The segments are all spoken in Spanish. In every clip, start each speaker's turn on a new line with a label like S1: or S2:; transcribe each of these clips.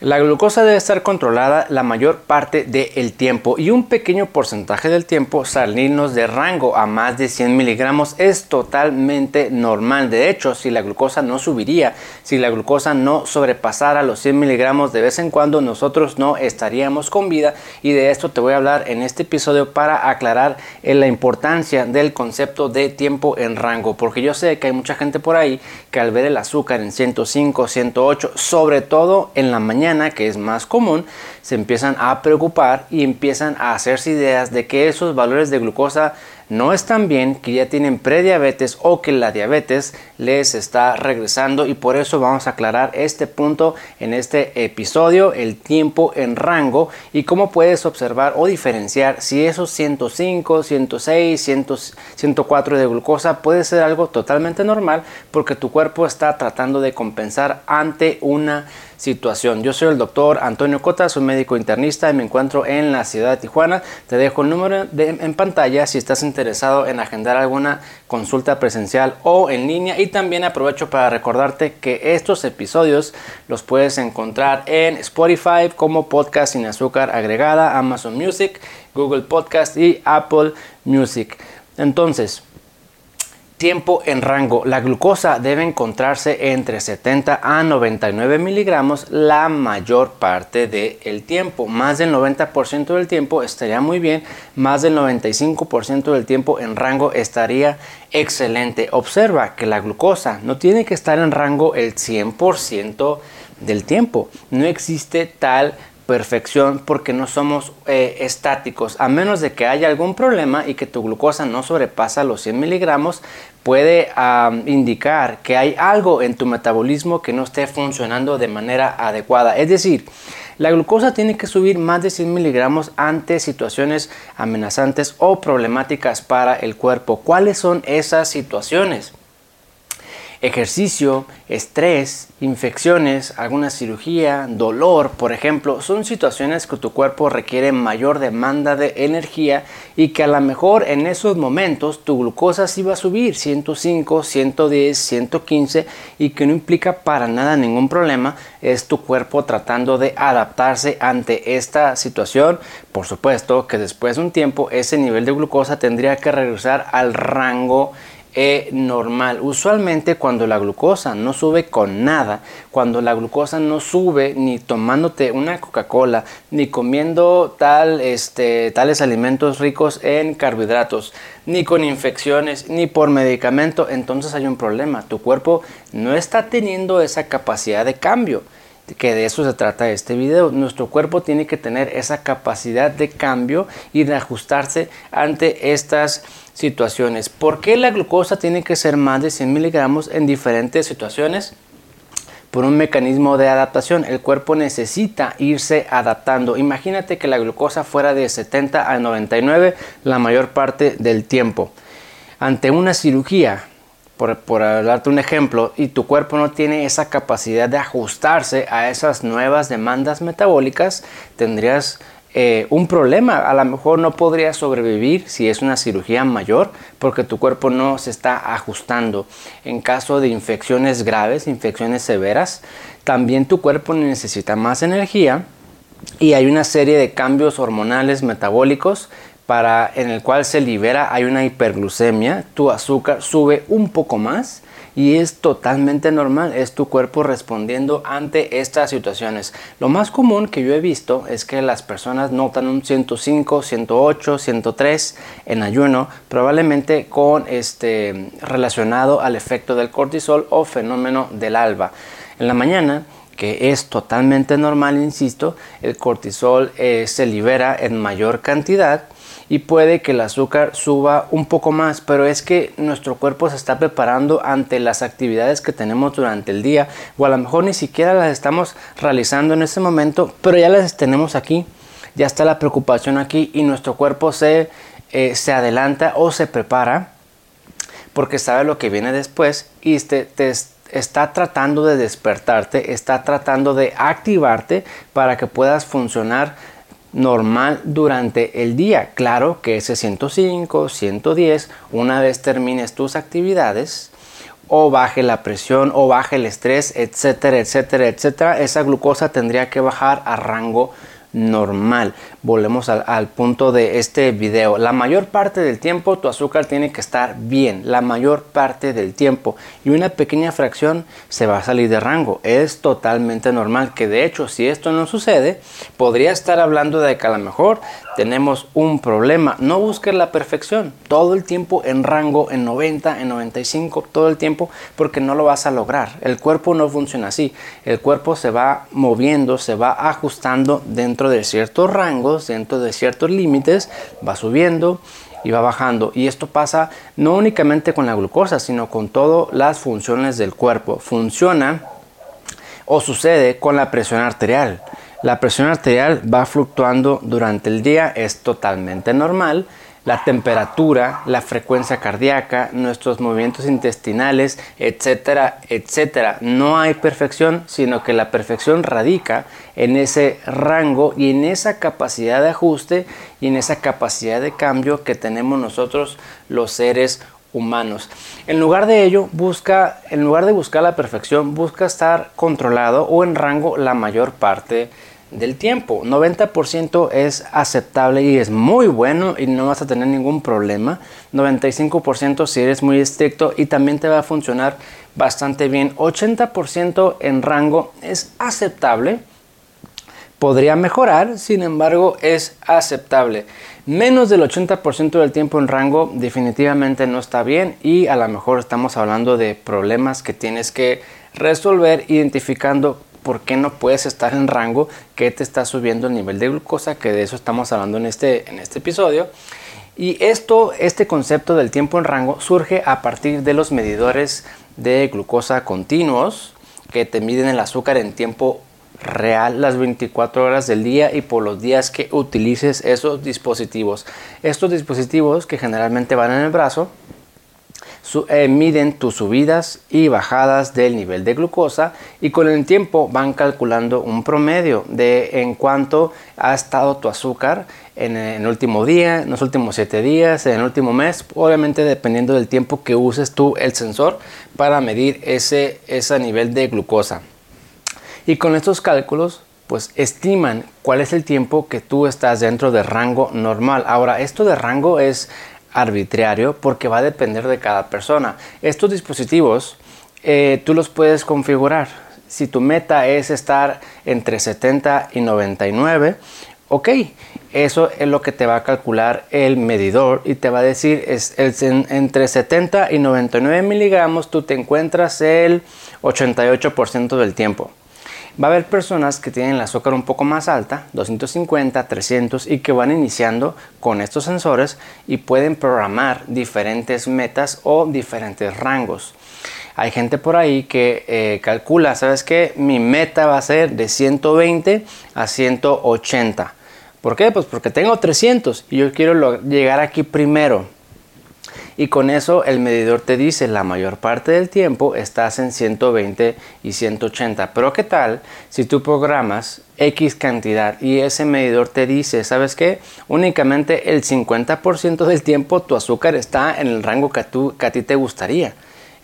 S1: La glucosa debe estar controlada la mayor parte del tiempo y un pequeño porcentaje del tiempo salirnos de rango a más de 100 miligramos es totalmente normal. De hecho, si la glucosa no subiría, si la glucosa no sobrepasara los 100 miligramos de vez en cuando, nosotros no estaríamos con vida y de esto te voy a hablar en este episodio para aclarar la importancia del concepto de tiempo en rango. Porque yo sé que hay mucha gente por ahí que al ver el azúcar en 105, 108, sobre todo en la mañana, que es más común, se empiezan a preocupar y empiezan a hacerse ideas de que esos valores de glucosa no están bien, que ya tienen prediabetes o que la diabetes les está regresando. Y por eso vamos a aclarar este punto en este episodio, el tiempo en rango y cómo puedes observar o diferenciar si esos 105, 106, 104 de glucosa puede ser algo totalmente normal porque tu cuerpo está tratando de compensar ante una situación. Yo soy el doctor Antonio Cota, soy médico internista y me encuentro en la ciudad de Tijuana. Te dejo el número en pantalla si estás interesado en agendar alguna consulta presencial o en línea y también aprovecho para recordarte que estos episodios los puedes encontrar en Spotify como podcast sin azúcar agregada, Amazon Music, Google Podcast y Apple Music. Entonces, Tiempo en rango. La glucosa debe encontrarse entre 70 a 99 miligramos la mayor parte del tiempo. Más del 90% del tiempo estaría muy bien. Más del 95% del tiempo en rango estaría excelente. Observa que la glucosa no tiene que estar en rango el 100% del tiempo. No existe tal perfección porque no somos eh, estáticos. A menos de que haya algún problema y que tu glucosa no sobrepasa los 100 miligramos, puede indicar que hay algo en tu metabolismo que no esté funcionando de manera adecuada. Es decir, la glucosa tiene que subir más de 100 miligramos ante situaciones amenazantes o problemáticas para el cuerpo. ¿Cuáles son esas situaciones? Ejercicio, estrés, infecciones, alguna cirugía, dolor, por ejemplo, son situaciones que tu cuerpo requiere mayor demanda de energía y que a lo mejor en esos momentos tu glucosa sí va a subir 105, 110, 115 y que no implica para nada ningún problema, es tu cuerpo tratando de adaptarse ante esta situación. Por supuesto que después de un tiempo ese nivel de glucosa tendría que regresar al rango e normal. Usualmente cuando la glucosa no sube con nada, cuando la glucosa no sube ni tomándote una Coca-Cola, ni comiendo tal, este, tales alimentos ricos en carbohidratos, ni con infecciones, ni por medicamento, entonces hay un problema. Tu cuerpo no está teniendo esa capacidad de cambio que de eso se trata este video. Nuestro cuerpo tiene que tener esa capacidad de cambio y de ajustarse ante estas situaciones. ¿Por qué la glucosa tiene que ser más de 100 miligramos en diferentes situaciones? Por un mecanismo de adaptación, el cuerpo necesita irse adaptando. Imagínate que la glucosa fuera de 70 a 99 la mayor parte del tiempo. Ante una cirugía, por, por, darte un ejemplo, y tu cuerpo no tiene esa capacidad de ajustarse a esas nuevas demandas metabólicas, tendrías eh, un problema. A lo mejor no podrías sobrevivir si es una cirugía mayor porque tu cuerpo no se está ajustando. En caso de infecciones graves, infecciones severas, también tu cuerpo necesita más energía y hay una serie de cambios hormonales metabólicos para, en el cual se libera, hay una hiperglucemia, tu azúcar sube un poco más y es totalmente normal, es tu cuerpo respondiendo ante estas situaciones. Lo más común que yo he visto es que las personas notan un 105, 108, 103 en ayuno, probablemente con este relacionado al efecto del cortisol o fenómeno del alba. En la mañana que es totalmente normal, insisto, el cortisol eh, se libera en mayor cantidad y puede que el azúcar suba un poco más, pero es que nuestro cuerpo se está preparando ante las actividades que tenemos durante el día o a lo mejor ni siquiera las estamos realizando en ese momento, pero ya las tenemos aquí, ya está la preocupación aquí y nuestro cuerpo se, eh, se adelanta o se prepara porque sabe lo que viene después y te, te está tratando de despertarte, está tratando de activarte para que puedas funcionar normal durante el día. Claro que ese 105, 110, una vez termines tus actividades, o baje la presión o baje el estrés, etcétera, etcétera, etcétera, esa glucosa tendría que bajar a rango normal. Volvemos al, punto de este video. La mayor parte del tiempo tu azúcar tiene que estar bien, la mayor parte del tiempo. Y una pequeña fracción se va a salir de rango. Es totalmente normal que de hecho si esto no sucede, podría estar hablando de que a lo mejor tenemos un problema. No busques la perfección. Todo el tiempo en rango, en 90, en 95, todo el tiempo, porque no lo vas a lograr. El cuerpo no funciona así. El cuerpo se va moviendo, se va ajustando dentro de ciertos dentro de ciertos límites, va subiendo y va bajando. Y esto pasa no únicamente con la glucosa, sino con todas las funciones del cuerpo. Funciona o sucede con la presión arterial. La presión arterial va fluctuando durante el día, es totalmente normal la temperatura, la frecuencia cardíaca, nuestros movimientos intestinales, etcétera, etcétera. No hay perfección, sino que la perfección radica en ese rango y en esa capacidad de ajuste y en esa capacidad de cambio que tenemos nosotros los seres humanos. En lugar de ello, busca, en lugar de buscar la perfección, busca estar controlado o en rango la mayor parte del tiempo. 90% es aceptable y es muy bueno y no vas a tener ningún problema. 95% si eres muy estricto y también te va a funcionar bastante bien. 80% en rango es aceptable. Podría mejorar, sin embargo es aceptable. Menos del 80% del tiempo en rango definitivamente no está bien y a lo mejor estamos hablando de problemas que tienes que resolver identificando por qué no puedes estar en rango, que te está subiendo el nivel de glucosa, que de eso estamos hablando en este, en este episodio. Y esto, este concepto del tiempo en rango surge a partir de los medidores de glucosa continuos que te miden el azúcar en tiempo real las 24 horas del día y por los días que utilices esos dispositivos. Estos dispositivos que generalmente van en el brazo eh, miden tus subidas y bajadas del nivel de glucosa y con el tiempo van calculando un promedio de en cuánto ha estado tu azúcar en, el último día, en los últimos 7 días, en el último mes, obviamente dependiendo del tiempo que uses tú el sensor para medir ese, ese nivel de glucosa. Y con estos cálculos pues estiman cuál es el tiempo que tú estás dentro de rango normal. Ahora, esto de rango es arbitrario porque va a depender de cada persona. Estos dispositivos eh, tú los puedes configurar. Si tu meta es estar entre 70 y 99, ok, eso es lo que te va a calcular el medidor y te va a decir es, entre 70 y 99 miligramos tú te encuentras el 88% del tiempo. Va a haber personas que tienen la azúcar un poco más alta, 250, 300, y que van iniciando con estos sensores y pueden programar diferentes metas o diferentes rangos. Hay gente por ahí que eh, calcula, ¿sabes qué? Mi meta va a ser de 120 a 180. ¿Por qué? Pues porque tengo 300 y yo quiero llegar aquí primero y con eso el medidor te dice la mayor parte del tiempo estás en 120 y 180. Pero ¿qué tal si tú programas X cantidad y ese medidor te dice, ¿sabes qué? Únicamente el 50% del tiempo tu azúcar está en el rango que, a ti te gustaría.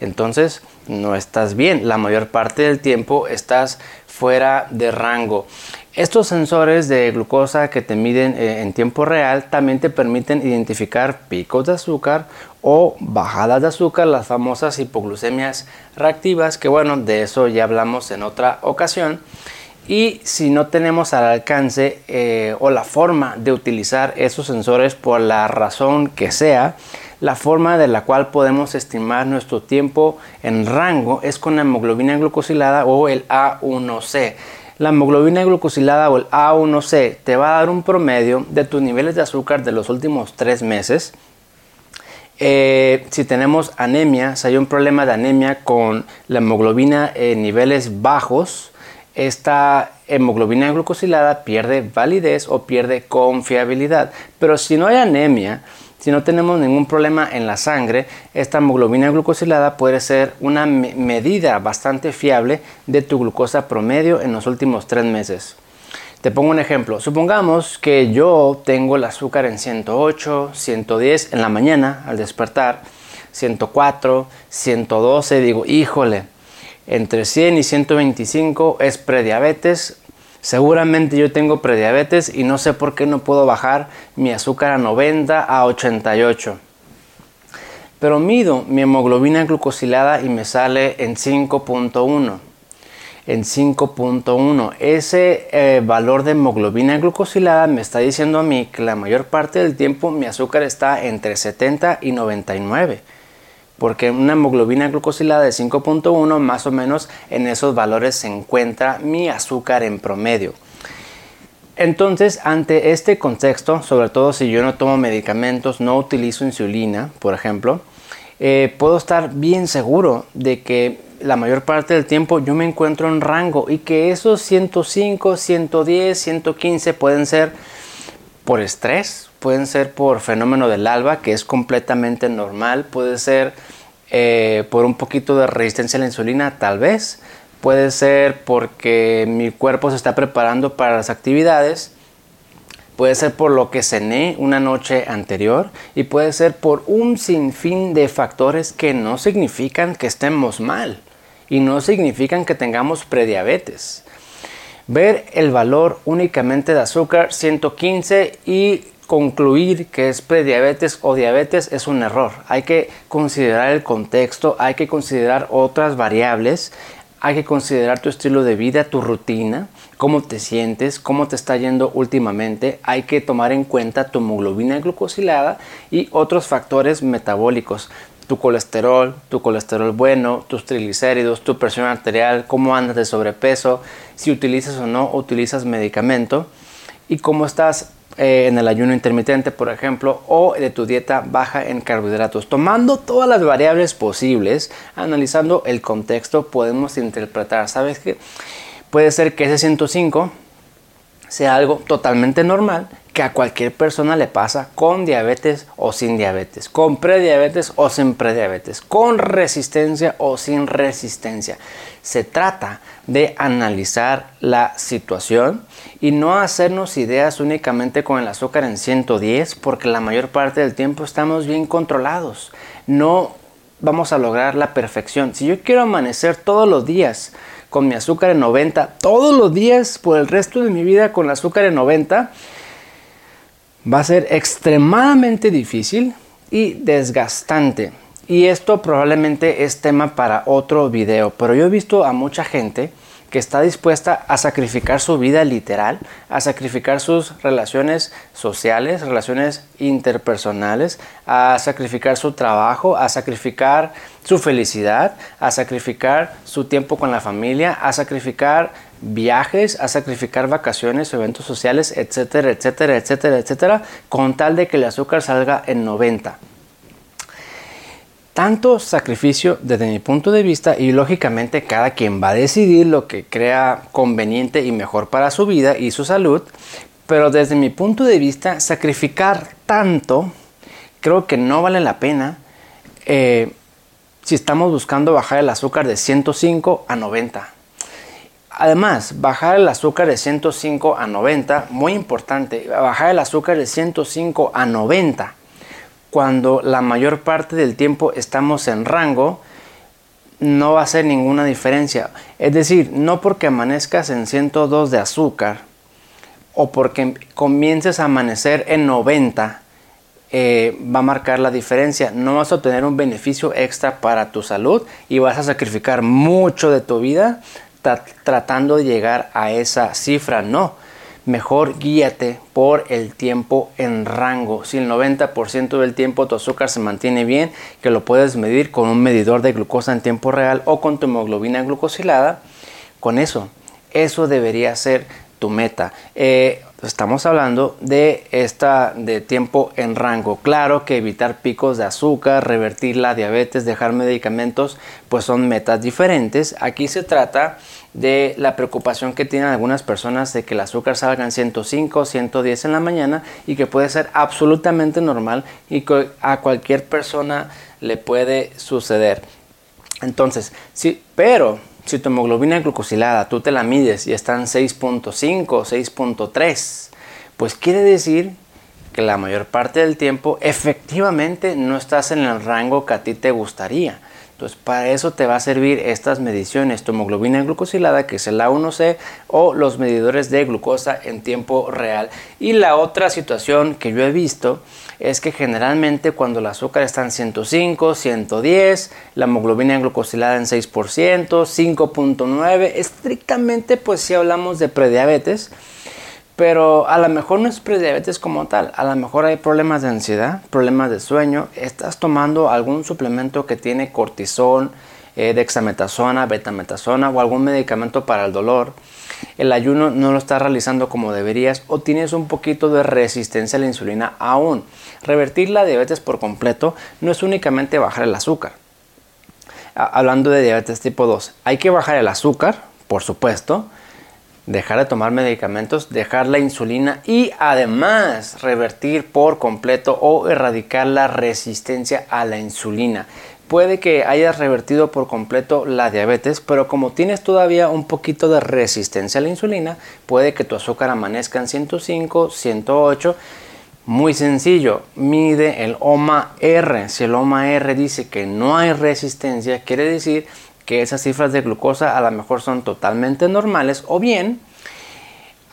S1: Entonces no estás bien, la mayor parte del tiempo estás fuera de rango. Estos sensores de glucosa que te miden eh, en tiempo real también te permiten identificar picos de azúcar o bajadas de azúcar, las famosas hipoglucemias reactivas, que bueno, de eso ya hablamos en otra ocasión. Y si no tenemos al alcance eh, o la forma de utilizar esos sensores por la razón que sea, la forma de la cual podemos estimar nuestro tiempo en rango es con la hemoglobina glucosilada o el A1C la hemoglobina glucosilada o el A1C te va a dar un promedio de tus niveles de azúcar de los últimos tres meses. Eh, si tenemos anemia, si hay un problema de anemia con la hemoglobina en niveles bajos, esta hemoglobina glucosilada pierde validez o pierde confiabilidad. Pero si no hay anemia, si no tenemos ningún problema en la sangre, esta hemoglobina glucosilada puede ser una medida bastante fiable de tu glucosa promedio en los últimos tres meses. Te pongo un ejemplo. Supongamos que yo tengo el azúcar en 108, 110 en la mañana al despertar. 104, 112, digo, híjole, entre 100 y 125 es prediabetes. Seguramente yo tengo prediabetes y no sé por qué no puedo bajar mi azúcar a 90 a 88. Pero mido mi hemoglobina glucosilada y me sale en 5.1 en 5.1. Ese eh, valor de hemoglobina glucosilada me está diciendo a mí que la mayor parte del tiempo mi azúcar está entre 70 y 99. Porque una hemoglobina glucosilada de 5.1 más o menos en esos valores se encuentra mi azúcar en promedio. Entonces, ante este contexto, sobre todo si yo no tomo medicamentos, no utilizo insulina, por ejemplo, eh, puedo estar bien seguro de que la mayor parte del tiempo yo me encuentro en rango y que esos 105, 110, 115 pueden ser por estrés, pueden ser por fenómeno del alba, que es completamente normal, puede ser eh, por un poquito de resistencia a la insulina, tal vez, puede ser porque mi cuerpo se está preparando para las actividades, puede ser por lo que cené una noche anterior y puede ser por un sinfín de factores que no significan que estemos mal y no significan que tengamos prediabetes. Ver el valor únicamente de azúcar 115 y concluir que es prediabetes o diabetes es un error. Hay que considerar el contexto, hay que considerar otras variables, hay que considerar tu estilo de vida, tu rutina, cómo te sientes, cómo te está yendo últimamente. Hay que tomar en cuenta tu hemoglobina glucosilada y otros factores metabólicos. Tu colesterol, tu colesterol bueno, tus triglicéridos, tu presión arterial, cómo andas de sobrepeso, si utilizas o no utilizas medicamento y cómo estás eh, en el ayuno intermitente, por ejemplo, o de tu dieta baja en carbohidratos. Tomando todas las variables posibles, analizando el contexto, podemos interpretar, ¿sabes qué? Puede ser que ese 105 sea algo totalmente normal que a cualquier persona le pasa con diabetes o sin diabetes, con prediabetes o sin prediabetes, con resistencia o sin resistencia. Se trata de analizar la situación y no hacernos ideas únicamente con el azúcar en 110 porque la mayor parte del tiempo estamos bien controlados. No vamos a lograr la perfección. Si yo quiero amanecer todos los días con mi azúcar en 90, todos los días por el resto de mi vida con el azúcar en 90, va a ser extremadamente difícil y desgastante. Y esto probablemente es tema para otro video, pero yo he visto a mucha gente que está dispuesta a sacrificar su vida literal, a sacrificar sus relaciones sociales, relaciones interpersonales, a sacrificar su trabajo, a sacrificar su felicidad, a sacrificar su tiempo con la familia, a sacrificar viajes, a sacrificar vacaciones, eventos sociales, etcétera, etcétera, etcétera, etcétera, con tal de que el azúcar salga en 90 tanto sacrificio desde mi punto de vista y lógicamente cada quien va a decidir lo que crea conveniente y mejor para su vida y su salud, pero desde mi punto de vista sacrificar tanto creo que no vale la pena eh, si estamos buscando bajar el azúcar de 105 a 90. Además, bajar el azúcar de 105 a 90, muy importante, bajar el azúcar de 105 a 90 cuando la mayor parte del tiempo estamos en rango, no va a ser ninguna diferencia. Es decir, no porque amanezcas en 102 de azúcar o porque comiences a amanecer en 90, eh, va a marcar la diferencia. No vas a obtener un beneficio extra para tu salud y vas a sacrificar mucho de tu vida tratando de llegar a esa cifra. No, mejor guíate por el tiempo en rango. Si el 90% del tiempo tu azúcar se mantiene bien, que lo puedes medir con un medidor de glucosa en tiempo real o con tu hemoglobina glucosilada, con eso, eso debería ser meta. Eh, estamos hablando de esta de tiempo en rango. Claro que evitar picos de azúcar, revertir la diabetes, dejar medicamentos, pues son metas diferentes. Aquí se trata de la preocupación que tienen algunas personas de que el azúcar salga en 105, 110 en la mañana y que puede ser absolutamente normal y que a cualquier persona le puede suceder. Entonces, sí, pero si tu hemoglobina glucosilada tú te la mides y está en 6.5, 6.3, pues quiere decir que la mayor parte del tiempo efectivamente no estás en el rango que a ti te gustaría. Entonces, para eso te va a servir estas mediciones, tu hemoglobina glucosilada, que es el A1C, o los medidores de glucosa en tiempo real. Y la otra situación que yo he visto es que generalmente cuando el azúcar está en 105, 110, la hemoglobina glucosilada en 6%, 5.9, estrictamente pues si hablamos de prediabetes, pero a lo mejor no es prediabetes como tal, a lo mejor hay problemas de ansiedad, problemas de sueño, estás tomando algún suplemento que tiene cortisol, eh, dexametasona, betametasona o algún medicamento para el dolor. El ayuno no lo estás realizando como deberías o tienes un poquito de resistencia a la insulina aún. Revertir la diabetes por completo no es únicamente bajar el azúcar. Hablando de diabetes tipo 2, hay que bajar el azúcar, por supuesto, dejar de tomar medicamentos, dejar la insulina y además revertir por completo o erradicar la resistencia a la insulina. Puede que hayas revertido por completo la diabetes, pero como tienes todavía un poquito de resistencia a la insulina, puede que tu azúcar amanezca en 105, 108. Muy sencillo, mide el OMA R. Si el OMA R dice que no hay resistencia, quiere decir que esas cifras de glucosa a lo mejor son totalmente normales o bien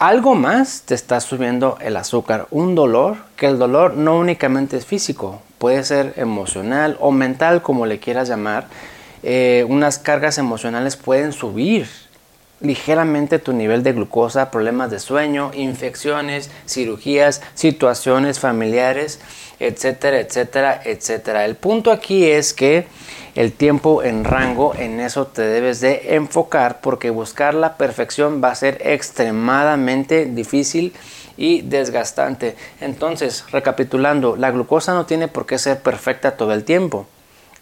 S1: algo más te está subiendo el azúcar, un dolor, que el dolor no únicamente es físico, puede ser emocional o mental como le quieras llamar. Eh, unas cargas emocionales pueden subir ligeramente tu nivel de glucosa, problemas de sueño, infecciones, cirugías, situaciones familiares, etcétera, etcétera, etcétera. El punto aquí es que el tiempo en rango, en eso te debes de enfocar porque buscar la perfección va a ser extremadamente difícil y desgastante. Entonces, recapitulando, la glucosa no tiene por qué ser perfecta todo el tiempo.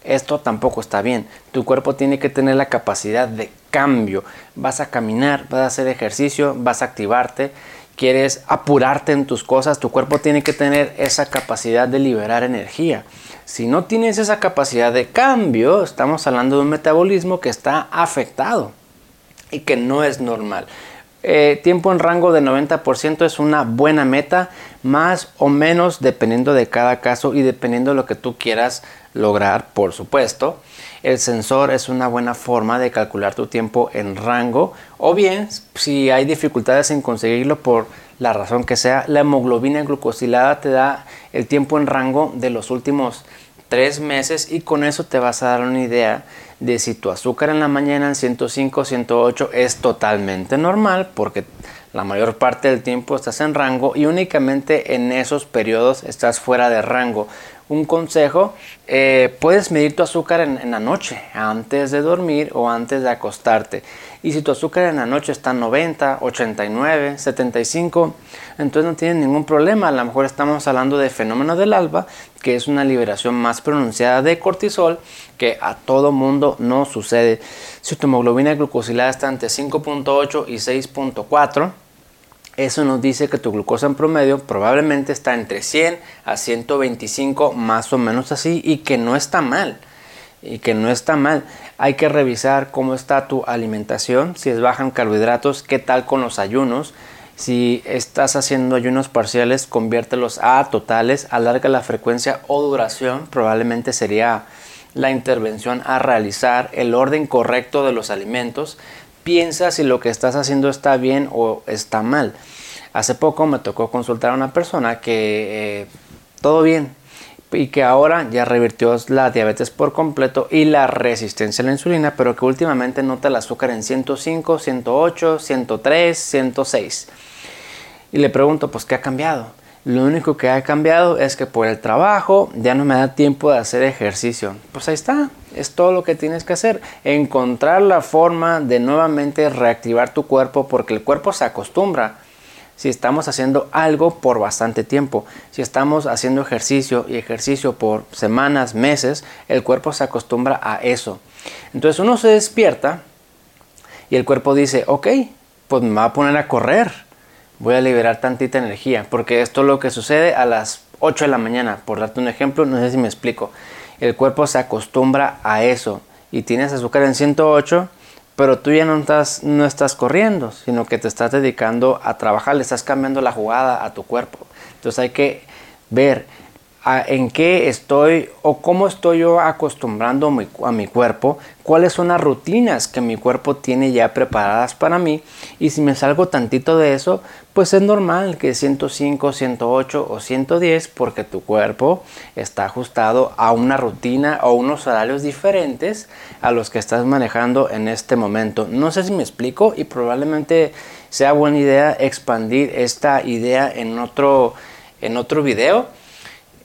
S1: Esto tampoco está bien. Tu cuerpo tiene que tener la capacidad de cambio. Vas a caminar, vas a hacer ejercicio, vas a activarte, quieres apurarte en tus cosas, tu cuerpo tiene que tener esa capacidad de liberar energía. Si no tienes esa capacidad de cambio, estamos hablando de un metabolismo que está afectado y que no es normal. Eh, tiempo en rango de 90% es una buena meta, más o menos dependiendo de cada caso y dependiendo de lo que tú quieras lograr, por supuesto. El sensor es una buena forma de calcular tu tiempo en rango o bien si hay dificultades en conseguirlo por la razón que sea, la hemoglobina glucosilada te da el tiempo en rango de los últimos tres meses y con eso te vas a dar una idea de si tu azúcar en la mañana en 105, 108 es totalmente normal porque la mayor parte del tiempo estás en rango y únicamente en esos periodos estás fuera de rango un consejo, eh, puedes medir tu azúcar en, la noche, antes de dormir o antes de acostarte. Y si tu azúcar en la noche está en 90, 89, 75, entonces no tienes ningún problema. A lo mejor estamos hablando de fenómeno del alba, que es una liberación más pronunciada de cortisol que a todo mundo no sucede. Si tu hemoglobina glucosilada está entre 5.8 y 6.4, eso nos dice que tu glucosa en promedio probablemente está entre 100 a 125, más o menos así, y que no está mal. Y que no está mal. Hay que revisar cómo está tu alimentación, si es baja en carbohidratos, qué tal con los ayunos. Si estás haciendo ayunos parciales, conviértelos a totales, alarga la frecuencia o duración, probablemente sería la intervención a realizar, el orden correcto de los alimentos, piensa si lo que estás haciendo está bien o está mal. Hace poco me tocó consultar a una persona que eh, todo bien y que ahora ya revirtió la diabetes por completo y la resistencia a la insulina, pero que últimamente nota el azúcar en 105, 108, 103, 106. Y le pregunto, pues, ¿qué ha cambiado? Lo único que ha cambiado es que por el trabajo ya no me da tiempo de hacer ejercicio. Pues ahí está, es todo lo que tienes que hacer. Encontrar la forma de nuevamente reactivar tu cuerpo porque el cuerpo se acostumbra. Si estamos haciendo algo por bastante tiempo, si estamos haciendo ejercicio y ejercicio por semanas, meses, el cuerpo se acostumbra a eso. Entonces uno se despierta y el cuerpo dice, ok, pues me va a poner a correr voy a liberar tantita energía, porque esto es lo que sucede a las 8 de la mañana, por darte un ejemplo, no sé si me explico. El cuerpo se acostumbra a eso y tienes azúcar en 108, pero tú ya no estás, no estás corriendo, sino que te estás dedicando a trabajar, le estás cambiando la jugada a tu cuerpo. Entonces hay que ver en qué estoy o cómo estoy yo acostumbrando a mi, cuerpo, cuáles son las rutinas que mi cuerpo tiene ya preparadas para mí y si me salgo tantito de eso, pues es normal que 105, 108 o 110 porque tu cuerpo está ajustado a una rutina o unos horarios diferentes a los que estás manejando en este momento. No sé si me explico y probablemente sea buena idea expandir esta idea en otro, en otro video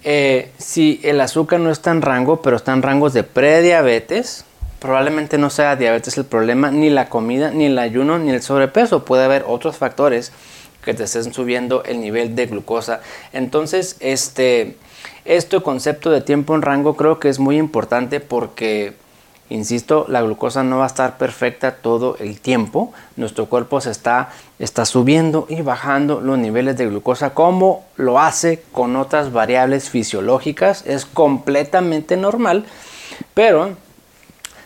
S1: eh, si el azúcar no está en rango, pero está en rangos de prediabetes, probablemente no sea diabetes el problema, ni la comida, ni el ayuno, ni el sobrepeso. Puede haber otros factores que te estén subiendo el nivel de glucosa. Entonces, este, este concepto de tiempo en rango creo que es muy importante porque Insisto, la glucosa no va a estar perfecta todo el tiempo. Nuestro cuerpo se está, está subiendo y bajando los niveles de glucosa como lo hace con otras variables fisiológicas. Es completamente normal, pero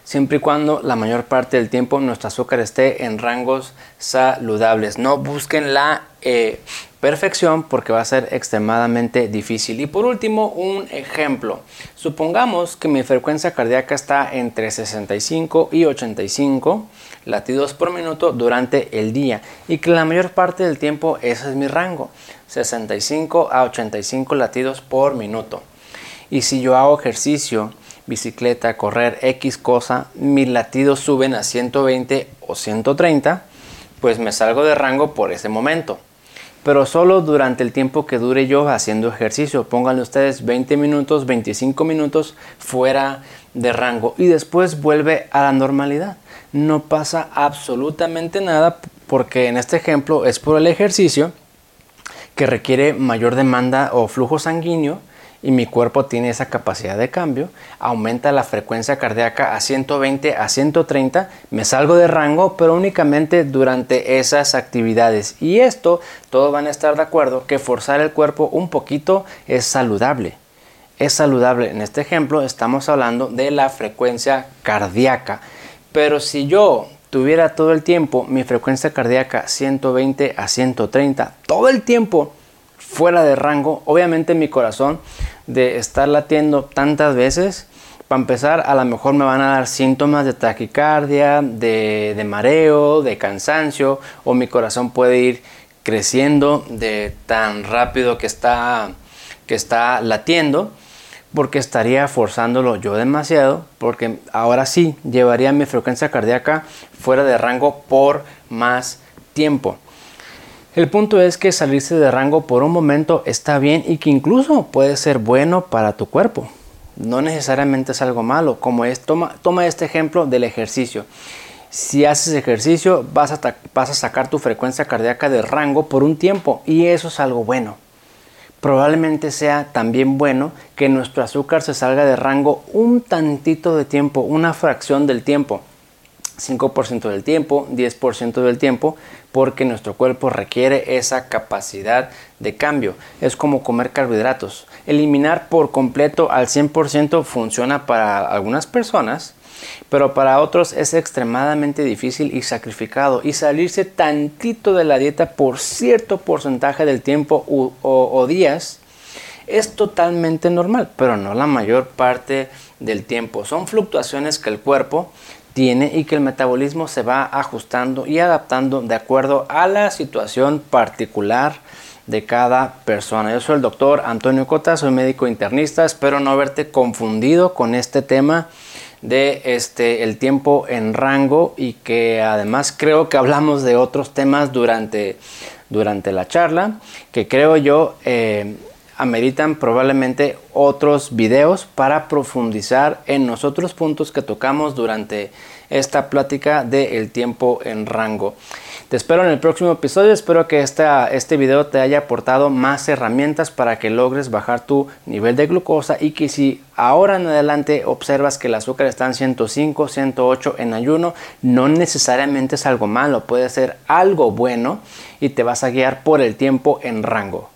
S1: siempre y cuando la mayor parte del tiempo nuestro azúcar esté en rangos saludables. No busquen la eh, perfección porque va a ser extremadamente difícil. Y por último, un ejemplo. Supongamos que mi frecuencia cardíaca está entre 65 y 85 latidos por minuto durante el día y que la mayor parte del tiempo ese es mi rango, 65 a 85 latidos por minuto. Y si yo hago ejercicio, bicicleta, correr, X cosa, mis latidos suben a 120 o 130, pues me salgo de rango por ese momento pero solo durante el tiempo que dure yo haciendo ejercicio. Pónganle ustedes 20 minutos, 25 minutos fuera de rango y después vuelve a la normalidad. No pasa absolutamente nada porque en este ejemplo es por el ejercicio que requiere mayor demanda o flujo sanguíneo y mi cuerpo tiene esa capacidad de cambio, aumenta la frecuencia cardíaca a 120 a 130, me salgo de rango, pero únicamente durante esas actividades. Y esto, todos van a estar de acuerdo que forzar el cuerpo un poquito es saludable. Es saludable. En este ejemplo estamos hablando de la frecuencia cardíaca. Pero si yo tuviera todo el tiempo mi frecuencia cardíaca 120 a 130, todo el tiempo, fuera de rango, obviamente mi corazón de estar latiendo tantas veces, para empezar, a lo mejor me van a dar síntomas de taquicardia, de, mareo, de cansancio, o mi corazón puede ir creciendo de tan rápido que está, que está latiendo, porque estaría forzándolo yo demasiado, porque ahora sí llevaría mi frecuencia cardíaca fuera de rango por más tiempo. El punto es que salirse de rango por un momento está bien y que incluso puede ser bueno para tu cuerpo. No necesariamente es algo malo, como es, toma, toma este ejemplo del ejercicio. Si haces ejercicio vas a, vas a sacar tu frecuencia cardíaca de rango por un tiempo y eso es algo bueno. Probablemente sea también bueno que nuestro azúcar se salga de rango un tantito de tiempo, una fracción del tiempo. 5% del tiempo, 10% del tiempo, porque nuestro cuerpo requiere esa capacidad de cambio. Es como comer carbohidratos. Eliminar por completo al 100% funciona para algunas personas, pero para otros es extremadamente difícil y sacrificado. Y salirse tantito de la dieta por cierto porcentaje del tiempo o, o días es totalmente normal, pero no la mayor parte del tiempo. Son fluctuaciones que el cuerpo tiene y que el metabolismo se va ajustando y adaptando de acuerdo a la situación particular de cada persona. Yo soy el doctor Antonio Cota, soy médico internista, espero no haberte confundido con este tema de este el tiempo en rango y que además creo que hablamos de otros temas durante, durante la charla que creo yo eh, ameritan probablemente otros videos para profundizar en los otros puntos que tocamos durante esta plática del tiempo en rango. Te espero en el próximo episodio, espero que este video te haya aportado más herramientas para que logres bajar tu nivel de glucosa y que si ahora en adelante observas que el azúcar está en 105, 108 en ayuno, no necesariamente es algo malo, puede ser algo bueno y te vas a guiar por el tiempo en rango.